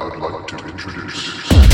I would like to introduce.